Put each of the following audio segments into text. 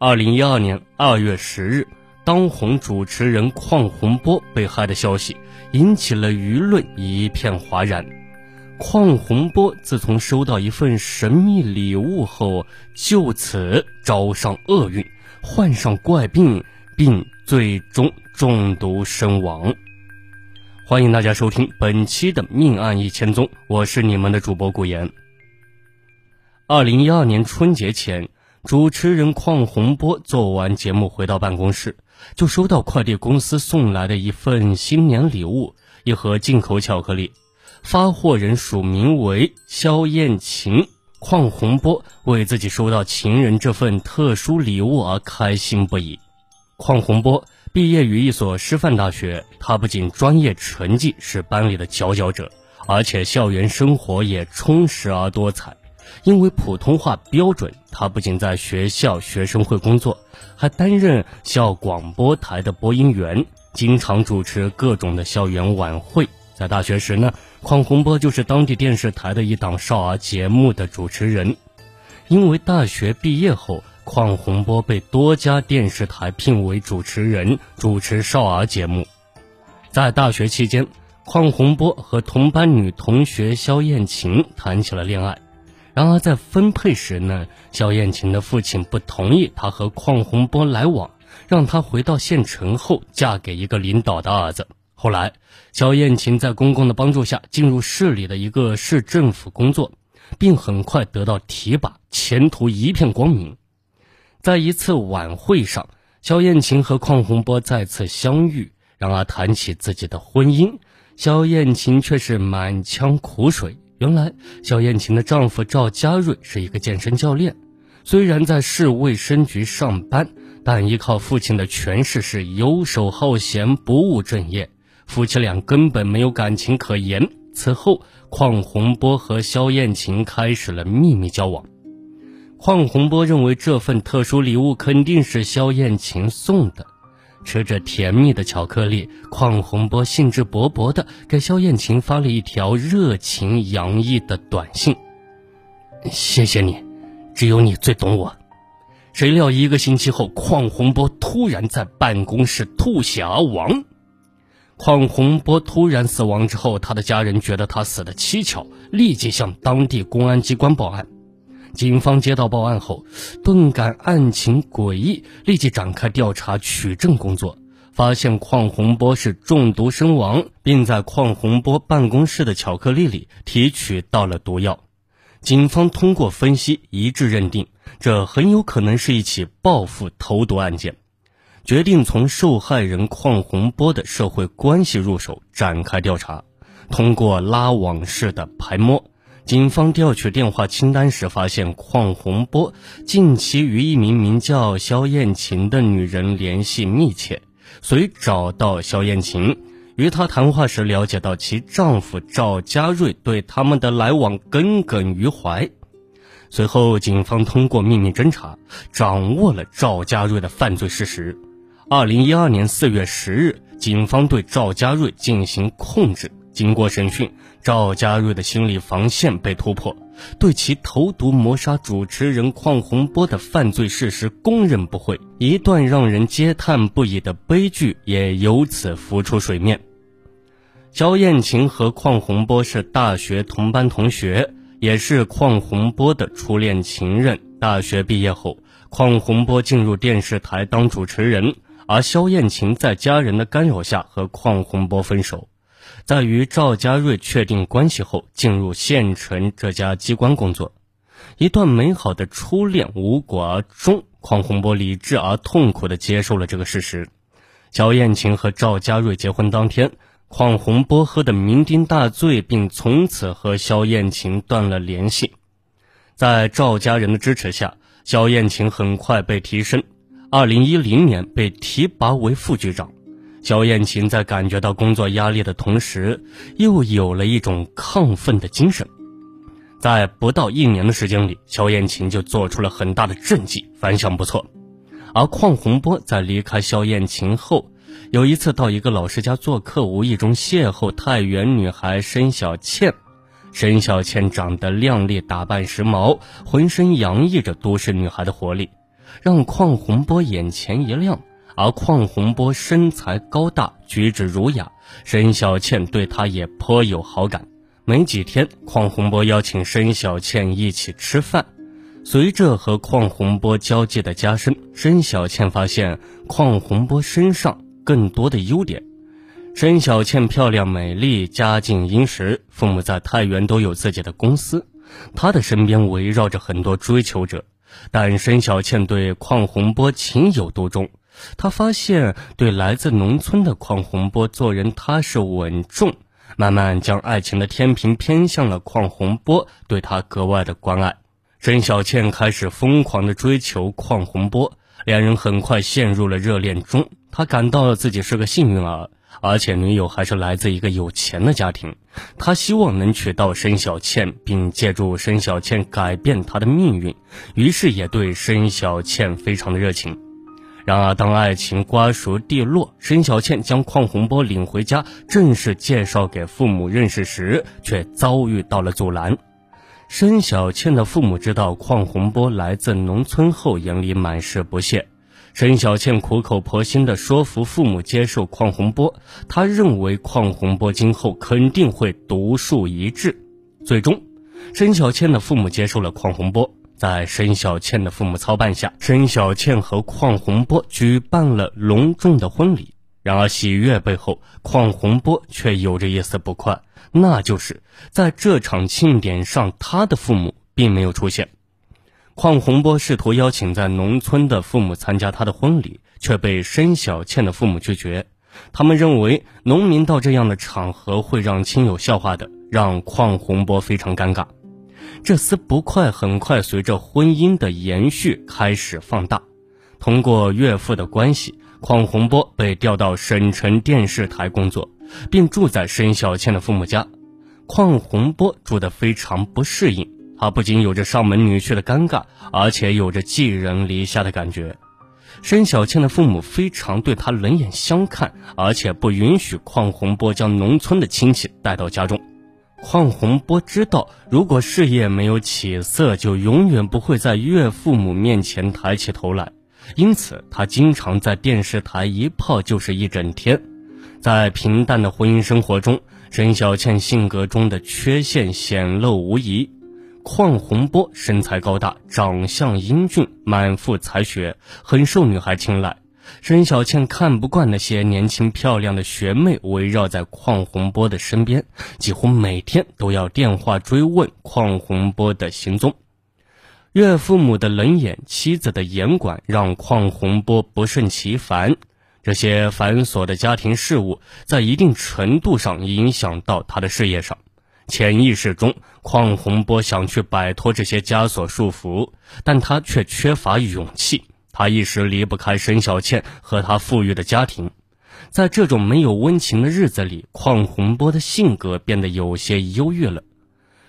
二零一二年二月十日，当红主持人邝洪波被害的消息引起了舆论一片哗然。邝洪波自从收到一份神秘礼物后，就此招上厄运，患上怪病，并最终中毒身亡。欢迎大家收听本期的《命案一千宗》，我是你们的主播顾言。二零一二年春节前。主持人邝洪波做完节目回到办公室，就收到快递公司送来的一份新年礼物——一盒进口巧克力。发货人署名为肖艳琴。邝洪波为自己收到情人这份特殊礼物而开心不已。邝洪波毕业于一所师范大学，他不仅专业成绩是班里的佼佼者，而且校园生活也充实而多彩。因为普通话标准，他不仅在学校学生会工作，还担任校广播台的播音员，经常主持各种的校园晚会。在大学时呢，邝洪波就是当地电视台的一档少儿节目的主持人。因为大学毕业后，邝洪波被多家电视台聘为主持人，主持少儿节目。在大学期间，邝洪波和同班女同学肖艳琴谈起了恋爱。然而在分配时呢，肖艳琴的父亲不同意她和邝洪波来往，让她回到县城后嫁给一个领导的儿子。后来，肖艳琴在公公的帮助下进入市里的一个市政府工作，并很快得到提拔，前途一片光明。在一次晚会上，肖艳琴和邝洪波再次相遇，然而谈起自己的婚姻，肖艳琴却是满腔苦水。原来，肖艳琴的丈夫赵家瑞是一个健身教练，虽然在市卫生局上班，但依靠父亲的权势是游手好闲、不务正业，夫妻俩根本没有感情可言。此后，邝洪波和肖艳琴开始了秘密交往。邝洪波认为这份特殊礼物肯定是肖艳琴送的。吃着甜蜜的巧克力，邝洪波兴致勃勃地给肖艳琴发了一条热情洋溢的短信：“谢谢你，只有你最懂我。”谁料一个星期后，邝洪波突然在办公室吐血而亡。邝洪波突然死亡之后，他的家人觉得他死的蹊跷，立即向当地公安机关报案。警方接到报案后，顿感案情诡异，立即展开调查取证工作，发现邝洪波是中毒身亡，并在邝洪波办公室的巧克力里提取到了毒药。警方通过分析一致认定，这很有可能是一起报复投毒案件，决定从受害人邝洪波的社会关系入手展开调查，通过拉网式的排摸。警方调取电话清单时，发现邝洪波近期与一名名叫肖艳琴的女人联系密切，遂找到肖艳琴，与她谈话时了解到其丈夫赵家瑞对他们的来往耿耿于怀。随后，警方通过秘密侦查，掌握了赵家瑞的犯罪事实。二零一二年四月十日，警方对赵家瑞进行控制。经过审讯，赵家瑞的心理防线被突破，对其投毒谋杀主持人邝洪波的犯罪事实供认不讳，一段让人嗟叹不已的悲剧也由此浮出水面。肖艳琴和邝洪波是大学同班同学，也是邝洪波的初恋情人。大学毕业后，邝洪波进入电视台当主持人，而肖艳琴在家人的干扰下和邝洪波分手。在与赵家瑞确定关系后，进入县城这家机关工作，一段美好的初恋无果而终。邝洪波理智而痛苦地接受了这个事实。肖艳琴和赵家瑞结婚当天，邝洪波喝得酩酊大醉，并从此和肖艳琴断了联系。在赵家人的支持下，肖艳琴很快被提升，二零一零年被提拔为副局长。肖艳琴在感觉到工作压力的同时，又有了一种亢奋的精神。在不到一年的时间里，肖艳琴就做出了很大的政绩，反响不错。而邝洪波在离开肖艳琴后，有一次到一个老师家做客，无意中邂逅太原女孩申小倩。申小倩长得靓丽，打扮时髦，浑身洋溢着都市女孩的活力。让邝洪波眼前一亮。而邝洪波身材高大，举止儒雅，申小倩对他也颇有好感。没几天，邝洪波邀请申小倩一起吃饭。随着和邝洪波交际的加深，申小倩发现邝洪波身上更多的优点。申小倩漂亮美丽，家境殷实，父母在太原都有自己的公司，她的身边围绕着很多追求者。但申小倩对邝洪波情有独钟。他发现，对来自农村的邝洪波做人踏实稳重，慢慢将爱情的天平偏向了邝洪波，对他格外的关爱。申小倩开始疯狂的追求邝洪波，两人很快陷入了热恋中。他感到自己是个幸运儿，而且女友还是来自一个有钱的家庭。他希望能娶到申小倩，并借助申小倩改变他的命运，于是也对申小倩非常的热情。然而，当爱情瓜熟蒂落，申小倩将邝洪波领回家，正式介绍给父母认识时，却遭遇到了阻拦。申小倩的父母知道邝洪波来自农村后，眼里满是不屑。申小倩苦口婆心地说服父母接受邝洪波，她认为邝洪波今后肯定会独树一帜。最终，申小倩的父母接受了邝洪波。在申小倩的父母操办下，申小倩和邝洪波举办了隆重的婚礼。然而，喜悦背后，邝洪波却有着一丝不快，那就是在这场庆典上，他的父母并没有出现。邝洪波试图邀请在农村的父母参加他的婚礼，却被申小倩的父母拒绝。他们认为，农民到这样的场合会让亲友笑话的，让邝洪波非常尴尬。这丝不快很快随着婚姻的延续开始放大。通过岳父的关系，邝洪波被调到省城电视台工作，并住在申小倩的父母家。邝洪波住得非常不适应，他不仅有着上门女婿的尴尬，而且有着寄人篱下的感觉。申小倩的父母非常对他冷眼相看，而且不允许邝洪波将农村的亲戚带到家中。邝洪波知道，如果事业没有起色，就永远不会在岳父母面前抬起头来。因此，他经常在电视台一泡就是一整天。在平淡的婚姻生活中，申小倩性格中的缺陷显露无遗。邝洪波身材高大，长相英俊，满腹才学，很受女孩青睐。申小倩看不惯那些年轻漂亮的学妹围绕在邝洪波的身边，几乎每天都要电话追问邝洪波的行踪。岳父母的冷眼，妻子的严管，让邝洪波不胜其烦。这些繁琐的家庭事务，在一定程度上影响到他的事业上。潜意识中，邝洪波想去摆脱这些枷锁束缚，但他却缺乏勇气。他一时离不开沈小倩和他富裕的家庭，在这种没有温情的日子里，邝洪波的性格变得有些忧郁了。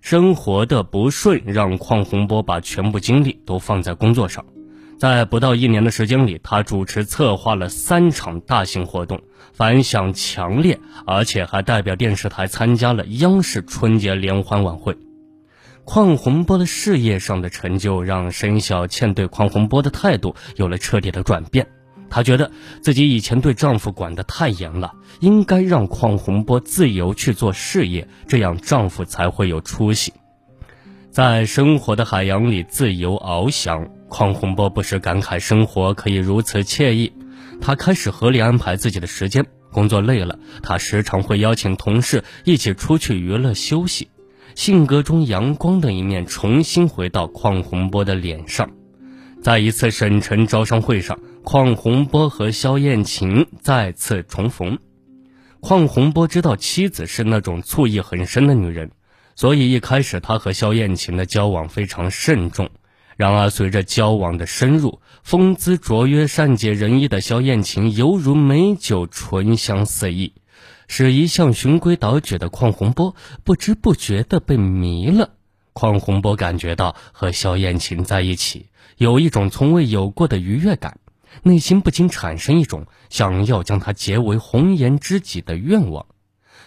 生活的不顺让邝洪波把全部精力都放在工作上，在不到一年的时间里，他主持策划了三场大型活动，反响强烈，而且还代表电视台参加了央视春节联欢晚会。邝洪波的事业上的成就，让申小倩对邝洪波的态度有了彻底的转变。她觉得自己以前对丈夫管得太严了，应该让邝洪波自由去做事业，这样丈夫才会有出息。在生活的海洋里自由翱翔，邝洪波不时感慨生活可以如此惬意。他开始合理安排自己的时间，工作累了，他时常会邀请同事一起出去娱乐休息。性格中阳光的一面重新回到邝洪波的脸上，在一次省城招商会上，邝洪波和肖艳琴再次重逢。邝洪波知道妻子是那种醋意很深的女人，所以一开始他和肖艳琴的交往非常慎重。然而，随着交往的深入，风姿卓约、善解人意的肖艳琴犹如美酒，醇香四溢。使一向循规蹈矩的邝洪波不知不觉地被迷了。邝洪波感觉到和萧艳琴在一起有一种从未有过的愉悦感，内心不禁产生一种想要将她结为红颜知己的愿望。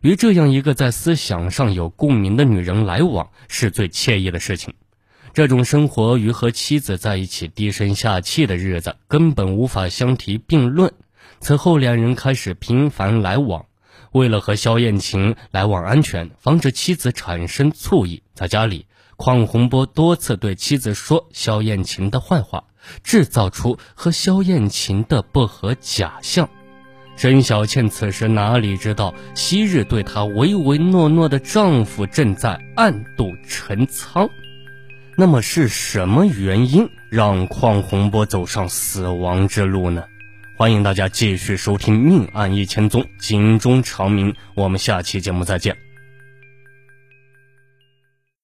与这样一个在思想上有共鸣的女人来往是最惬意的事情。这种生活与和妻子在一起低声下气的日子根本无法相提并论。此后，两人开始频繁来往。为了和肖艳琴来往安全，防止妻子产生醋意，在家里，邝洪波多次对妻子说肖艳琴的坏话，制造出和肖艳琴的不和假象。沈小倩此时哪里知道，昔日对她唯唯诺诺的丈夫正在暗度陈仓。那么是什么原因让邝洪波走上死亡之路呢？欢迎大家继续收听《命案一千宗》，警钟长鸣。我们下期节目再见。